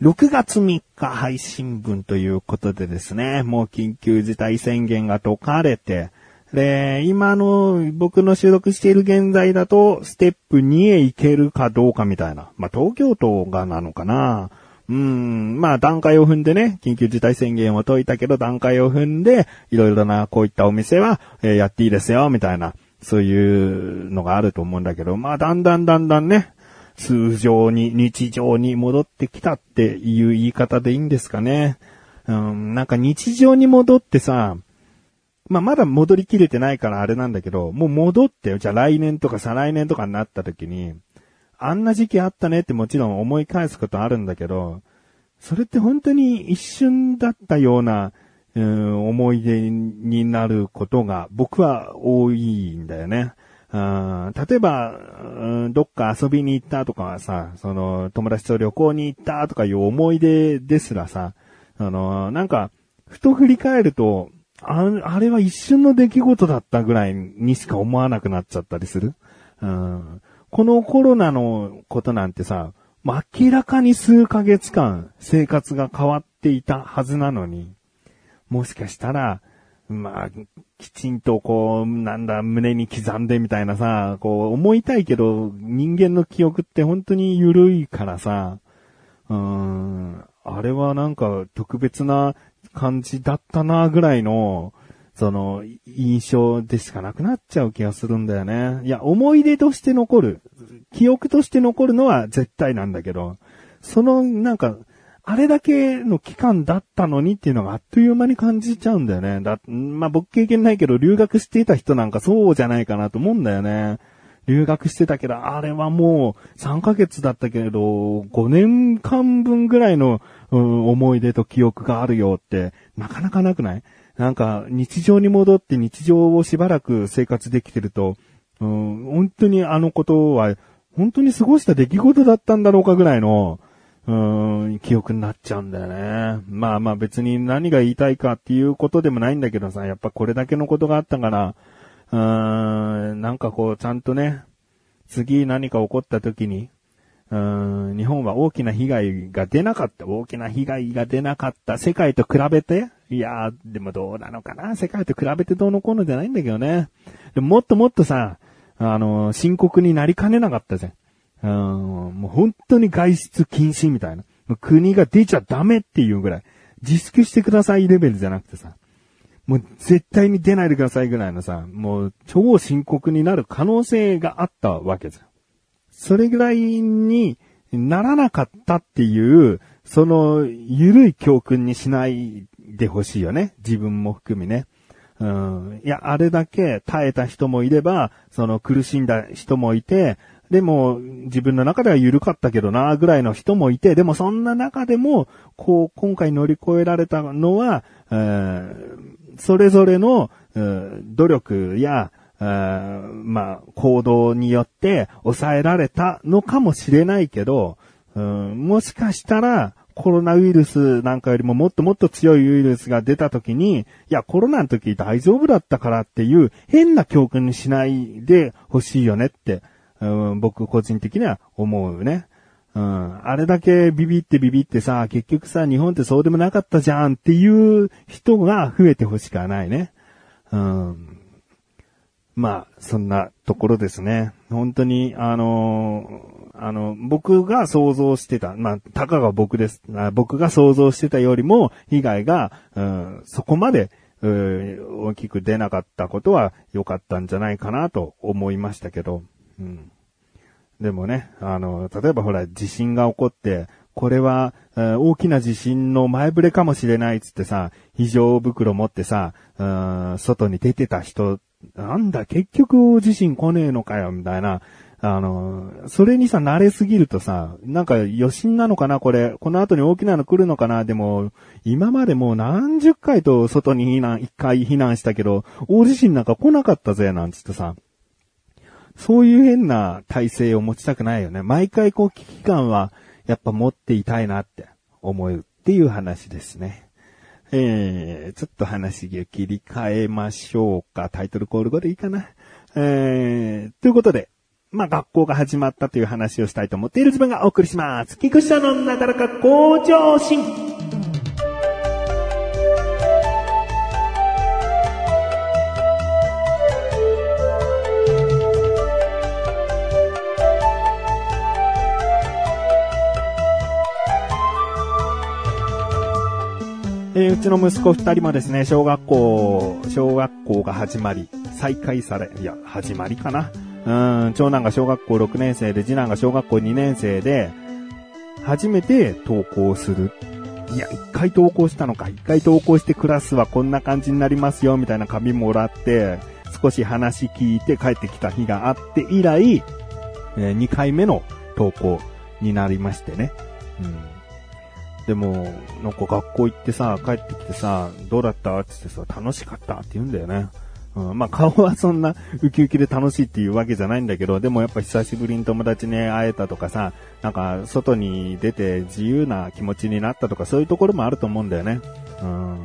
6月3日配信分ということでですね、もう緊急事態宣言が解かれて、で、今の僕の収録している現在だと、ステップ2へ行けるかどうかみたいな。まあ、東京都がなのかな。うん、まあ段階を踏んでね、緊急事態宣言を解いたけど段階を踏んで、いろいろなこういったお店は、えー、やっていいですよ、みたいな、そういうのがあると思うんだけど、まあだんだんだんだんね、通常に、日常に戻ってきたっていう言い方でいいんですかね。うん、なんか日常に戻ってさ、まあ、まだ戻りきれてないからあれなんだけど、もう戻ってよ。じゃあ来年とか再来年とかになった時に、あんな時期あったねってもちろん思い返すことあるんだけど、それって本当に一瞬だったような、うん、思い出になることが僕は多いんだよね。あ例えば、うん、どっか遊びに行ったとかはさ、その友達と旅行に行ったとかいう思い出ですらさ、あの、なんか、ふと振り返ると、ああれは一瞬の出来事だったぐらいにしか思わなくなっちゃったりする。うん、このコロナのことなんてさ、明らかに数ヶ月間生活が変わっていたはずなのに、もしかしたら、まあ、きちんとこう、なんだ、胸に刻んでみたいなさ、こう思いたいけど、人間の記憶って本当に緩いからさ、うーん、あれはなんか特別な感じだったなぐらいの、その、印象でしかなくなっちゃう気がするんだよね。いや、思い出として残る。記憶として残るのは絶対なんだけど、その、なんか、あれだけの期間だったのにっていうのがあっという間に感じちゃうんだよね。だ、まあ、僕経験ないけど、留学していた人なんかそうじゃないかなと思うんだよね。留学してたけど、あれはもう3ヶ月だったけれど、5年間分ぐらいの、うん、思い出と記憶があるよって、なかなかなくない？なんか、日常に戻って日常をしばらく生活できてると、うん、本当にあのことは、本当に過ごした出来事だったんだろうかぐらいの、うーん、記憶になっちゃうんだよね。まあまあ別に何が言いたいかっていうことでもないんだけどさ、やっぱこれだけのことがあったから、うーん、なんかこうちゃんとね、次何か起こった時に、うーん、日本は大きな被害が出なかった、大きな被害が出なかった、世界と比べて、いやー、でもどうなのかな世界と比べてどうのこうのじゃないんだけどね。でももっともっとさ、あの、深刻になりかねなかったじゃん。うん、もう本当に外出禁止みたいな。国が出ちゃダメっていうぐらい。自粛してくださいレベルじゃなくてさ。もう絶対に出ないでくださいぐらいのさ、もう超深刻になる可能性があったわけじゃん。それぐらいにならなかったっていう、その、ゆるい教訓にしないでほしいよね。自分も含めね。うん。いや、あれだけ耐えた人もいれば、その苦しんだ人もいて、でも自分の中では緩かったけどな、ぐらいの人もいて、でもそんな中でも、こう、今回乗り越えられたのは、えー、それぞれの、えー努力や、えーまあ、行動によって抑えられたのかもしれないけど、うんもしかしたら、コロナウイルスなんかよりももっともっと強いウイルスが出た時に、いや、コロナの時大丈夫だったからっていう変な教訓にしないでほしいよねって、うん、僕個人的には思うね。うん、あれだけビビってビビってさ、結局さ、日本ってそうでもなかったじゃんっていう人が増えてほしくはないね。うん、まあ、そんなところですね。本当に、あのあの、僕が想像してた、まあ、たかが僕です。僕が想像してたよりも、被害が、うん、そこまで、うん大きく出なかったことは良かったんじゃないかなと思いましたけど、うん。でもね、あの、例えばほら、地震が起こって、これは、大きな地震の前触れかもしれないっつってさ、非常袋持ってさ、外に出てた人、なんだ、結局地震来ねえのかよ、みたいな、あの、それにさ、慣れすぎるとさ、なんか余震なのかなこれ、この後に大きなの来るのかなでも、今までもう何十回と外に避難、一回避難したけど、大地震なんか来なかったぜ、なんつってさ。そういう変な体制を持ちたくないよね。毎回こう危機感は、やっぱ持っていたいなって思うっていう話ですね。えー、ちょっと話を切り替えましょうか。タイトルコール後でいいかな。えー、ということで、まあ、学校が始まったという話をしたいと思っている自分がお送りします。菊池のなだらか向上心。えー、うちの息子二人もですね、小学校、小学校が始まり、再開され、いや、始まりかな。うん、長男が小学校6年生で、次男が小学校2年生で、初めて登校する。いや、一回登校したのか。一回登校してクラスはこんな感じになりますよ、みたいな紙もらって、少し話聞いて帰ってきた日があって以来、えー、2回目の登校になりましてね。うんでも、なんか学校行ってさ、帰ってきてさ、どうだったって言ってさ、楽しかったって言うんだよね。うん、まあ顔はそんなウキウキで楽しいっていうわけじゃないんだけど、でもやっぱ久しぶりに友達に会えたとかさ、なんか外に出て自由な気持ちになったとかそういうところもあると思うんだよね。うん。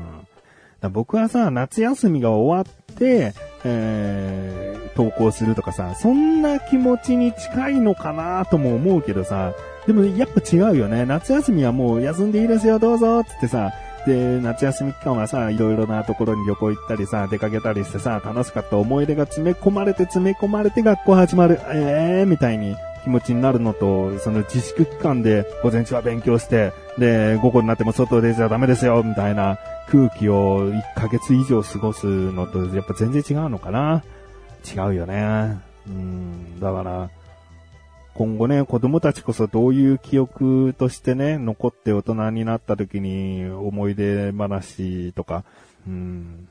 僕はさ、夏休みが終わって、えー、登校するとかさ、そんな気持ちに近いのかなとも思うけどさ、でもやっぱ違うよね。夏休みはもう休んでいいですよ、どうぞつってさ、で、夏休み期間はさ、いろいろなところに旅行行ったりさ、出かけたりしてさ、楽しかった思い出が詰め込まれて詰め込まれて学校始まる。ええー、みたいに気持ちになるのと、その自粛期間で午前中は勉強して、で、午後になっても外出ちゃダメですよ、みたいな空気を1ヶ月以上過ごすのと、やっぱ全然違うのかな違うよね。うん、だから、今後ね、子供たちこそどういう記憶としてね、残って大人になった時に思い出話とか、うん。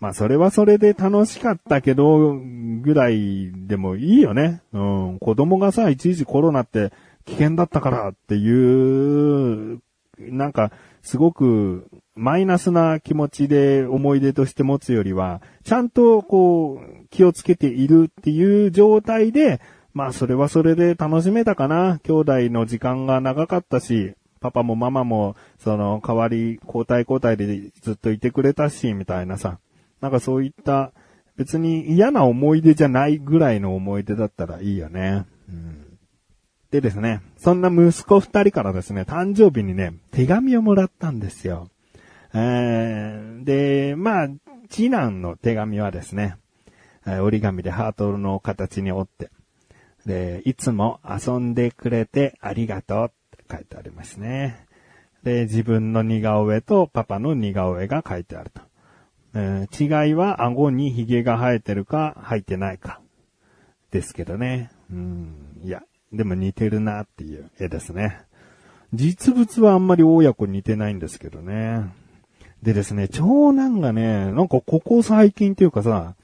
まあそれはそれで楽しかったけど、ぐらいでもいいよね。うん。子供がさ、一時コロナって危険だったからっていう、なんか、すごくマイナスな気持ちで思い出として持つよりは、ちゃんとこう、気をつけているっていう状態で、まあそれはそれで楽しめたかな。兄弟の時間が長かったし、パパもママも、その代わり交代交代でずっといてくれたし、みたいなさ。なんかそういった別に嫌な思い出じゃないぐらいの思い出だったらいいよね。うん、でですね、そんな息子二人からですね、誕生日にね、手紙をもらったんですよ。えー、で、まあ、次男の手紙はですね、折り紙でハートの形に折って、で、いつも遊んでくれてありがとうって書いてありますね。で、自分の似顔絵とパパの似顔絵が書いてあると。えー、違いは顎に髭が生えてるか生えてないか。ですけどね。うん。いや、でも似てるなっていう絵ですね。実物はあんまり親子似てないんですけどね。でですね、長男がね、なんかここ最近っていうかさ、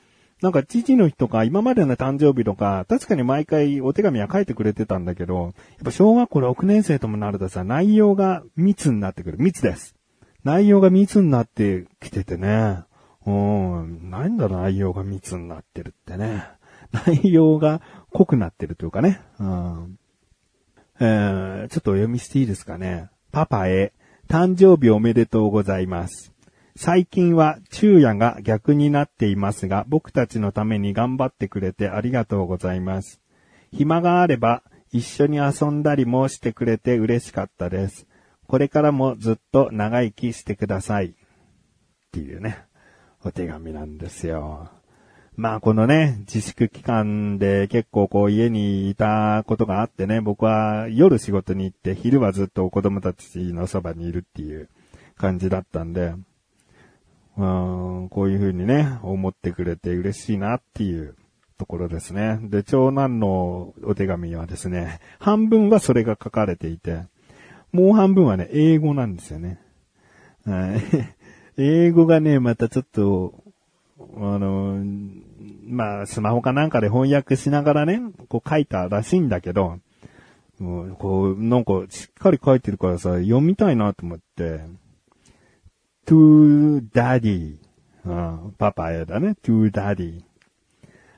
なんか父の日とか今までの誕生日とか、確かに毎回お手紙は書いてくれてたんだけど、やっぱ小学校6年生ともなるとさ、内容が密になってくる。密です。内容が密になってきててね。うん、なんだ内容が密になってるってね。内容が濃くなってるというかね。うん。えー、ちょっとお読みしていいですかね。パパへ、誕生日おめでとうございます。最近は昼夜が逆になっていますが、僕たちのために頑張ってくれてありがとうございます。暇があれば一緒に遊んだりもしてくれて嬉しかったです。これからもずっと長生きしてください。っていうね、お手紙なんですよ。まあこのね、自粛期間で結構こう家にいたことがあってね、僕は夜仕事に行って昼はずっと子供たちのそばにいるっていう感じだったんで、うん、こういう風にね、思ってくれて嬉しいなっていうところですね。で、長男のお手紙はですね、半分はそれが書かれていて、もう半分はね、英語なんですよね。はい、英語がね、またちょっと、あの、まあ、スマホかなんかで翻訳しながらね、こう書いたらしいんだけど、もうこう、なんかしっかり書いてるからさ、読みたいなと思って、to daddy. うん、パパへだね。to daddy.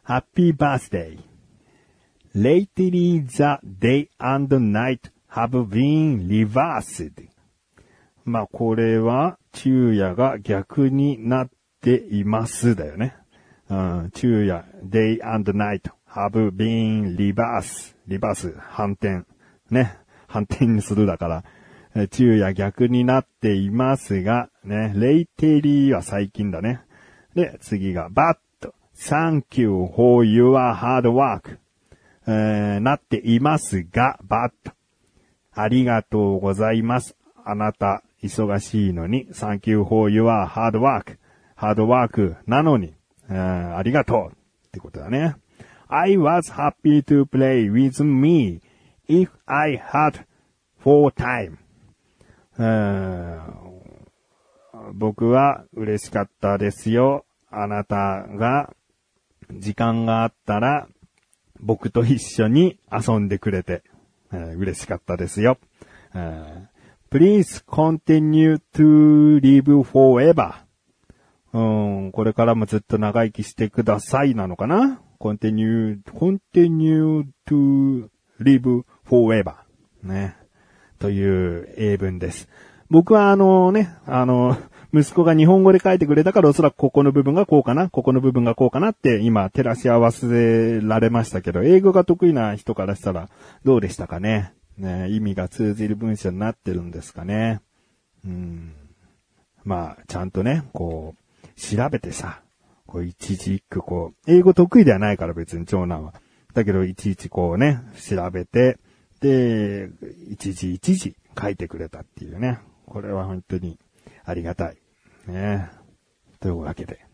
Happy birthday. Lately the day and night have been reversed. まあ、これは、昼夜が逆になっていますだよね。うん、昼夜、day and night have been reverse. リバース、反転。ね。反転にするだから、昼夜逆になっていますが、ね。レイテリーは最近だね。で、次が、but, thank you for your hard work. えーなっていますが、but, ありがとうございます。あなた、忙しいのに、thank you for your hard work. ハードワークなのに、えーありがとうってことだね。I was happy to play with me if I had for time. えー僕は嬉しかったですよ。あなたが時間があったら僕と一緒に遊んでくれて、えー嬉しかったですよ。えー Please continue to live forever. うん、これからもずっと長生きしてくださいなのかな ?continue, continue to live forever. ね。という英文です。僕はあのね、あの、息子が日本語で書いてくれたからおそらくここの部分がこうかな、ここの部分がこうかなって今照らし合わせられましたけど、英語が得意な人からしたらどうでしたかね？ね意味が通じる文章になってるんですかね？うん。まあ、ちゃんとね、こう、調べてさ、こう、一字一句こう、英語得意ではないから別に長男は。だけど、いちいちこうね、調べて、で、一字一字書いてくれたっていうね。これは本当にありがたい。ね。というわけで。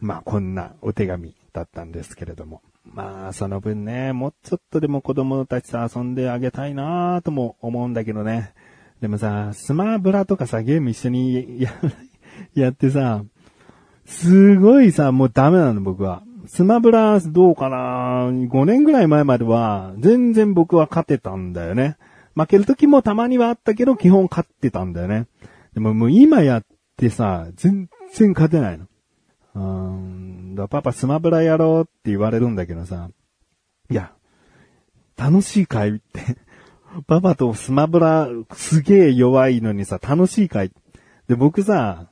まあ、こんなお手紙だったんですけれども。まあ、その分ね、もうちょっとでも子供たちと遊んであげたいなぁとも思うんだけどね。でもさ、スマブラとかさ、ゲーム一緒にや、やってさ、すごいさ、もうダメなの僕は。スマブラどうかな ?5 年ぐらい前までは、全然僕は勝てたんだよね。負ける時もたまにはあったけど、基本勝ってたんだよね。でももう今やってさ、全然勝てないの。うーん、だパパスマブラやろうって言われるんだけどさ、いや、楽しいかいって。パパとスマブラすげえ弱いのにさ、楽しいかいで、僕さ、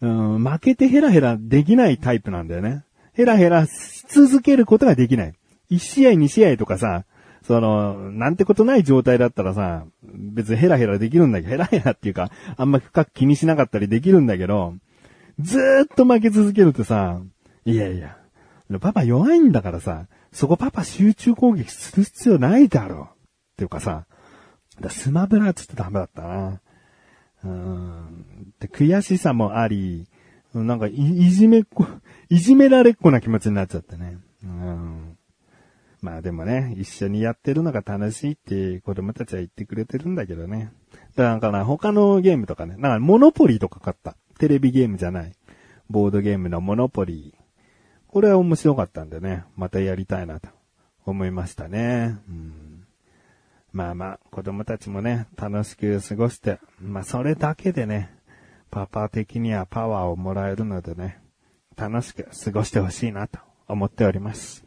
うん、負けてヘラヘラできないタイプなんだよね。ヘラヘラし続けることができない。1試合2試合とかさ、その、なんてことない状態だったらさ、別にヘラヘラできるんだけど、ヘラヘラっていうか、あんま深く気にしなかったりできるんだけど、ずーっと負け続けるとさ、いやいや、パパ弱いんだからさ、そこパパ集中攻撃する必要ないだろう。っていうかさ、だスマブラはちょっとダメだったな。うーん。で、悔しさもあり、なんかい、いじめっこ、いじめられっこな気持ちになっちゃってね。うん。まあでもね、一緒にやってるのが楽しいって子供たちは言ってくれてるんだけどね。だから他のゲームとかね、なんかモノポリーとか買った。テレビゲームじゃない。ボードゲームのモノポリー。これは面白かったんでね、またやりたいなと思いましたね。うん、まあまあ、子供たちもね、楽しく過ごして、まあそれだけでね、パパ的にはパワーをもらえるのでね、楽しく過ごしてほしいなと思っております。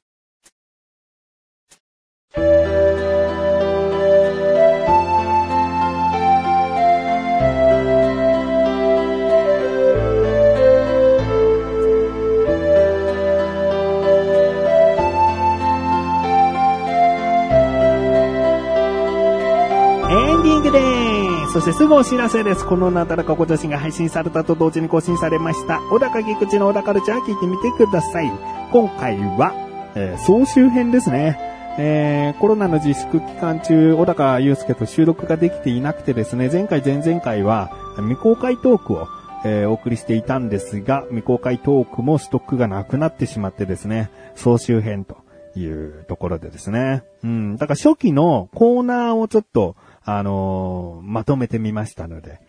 そしてすぐお知らせです。このなだらかご女子が配信されたと同時に更新されました。小高菊池の小高ルチャー聞いてみてください。今回は、えー総集編ですね。えーコロナの自粛期間中、小高祐介と収録ができていなくてですね、前回前々回は未公開トークを、えーお送りしていたんですが、未公開トークもストックがなくなってしまってですね、総集編というところでですね。うん。だから初期のコーナーをちょっと、あのーまとめてみましたので、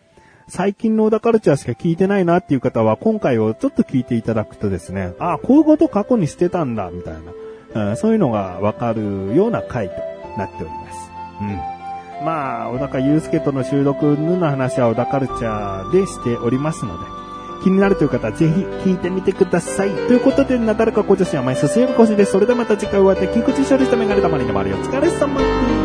最近の小田カルチャーしか聞いてないなっていう方は、今回をちょっと聞いていただくとですね、ああ、こういうこと過去にしてたんだ、みたいな、うんそういうのがわかるような回となっております。うん。まあ、小高祐介との収録の話は小田カルチャーでしておりますので、気になるという方はぜひ聞いてみてください。ということで、なだらかご女子は毎週水曜日更新です。それではまた次回お会いで、菊池処理したメガネたまりのまりお疲れ様です。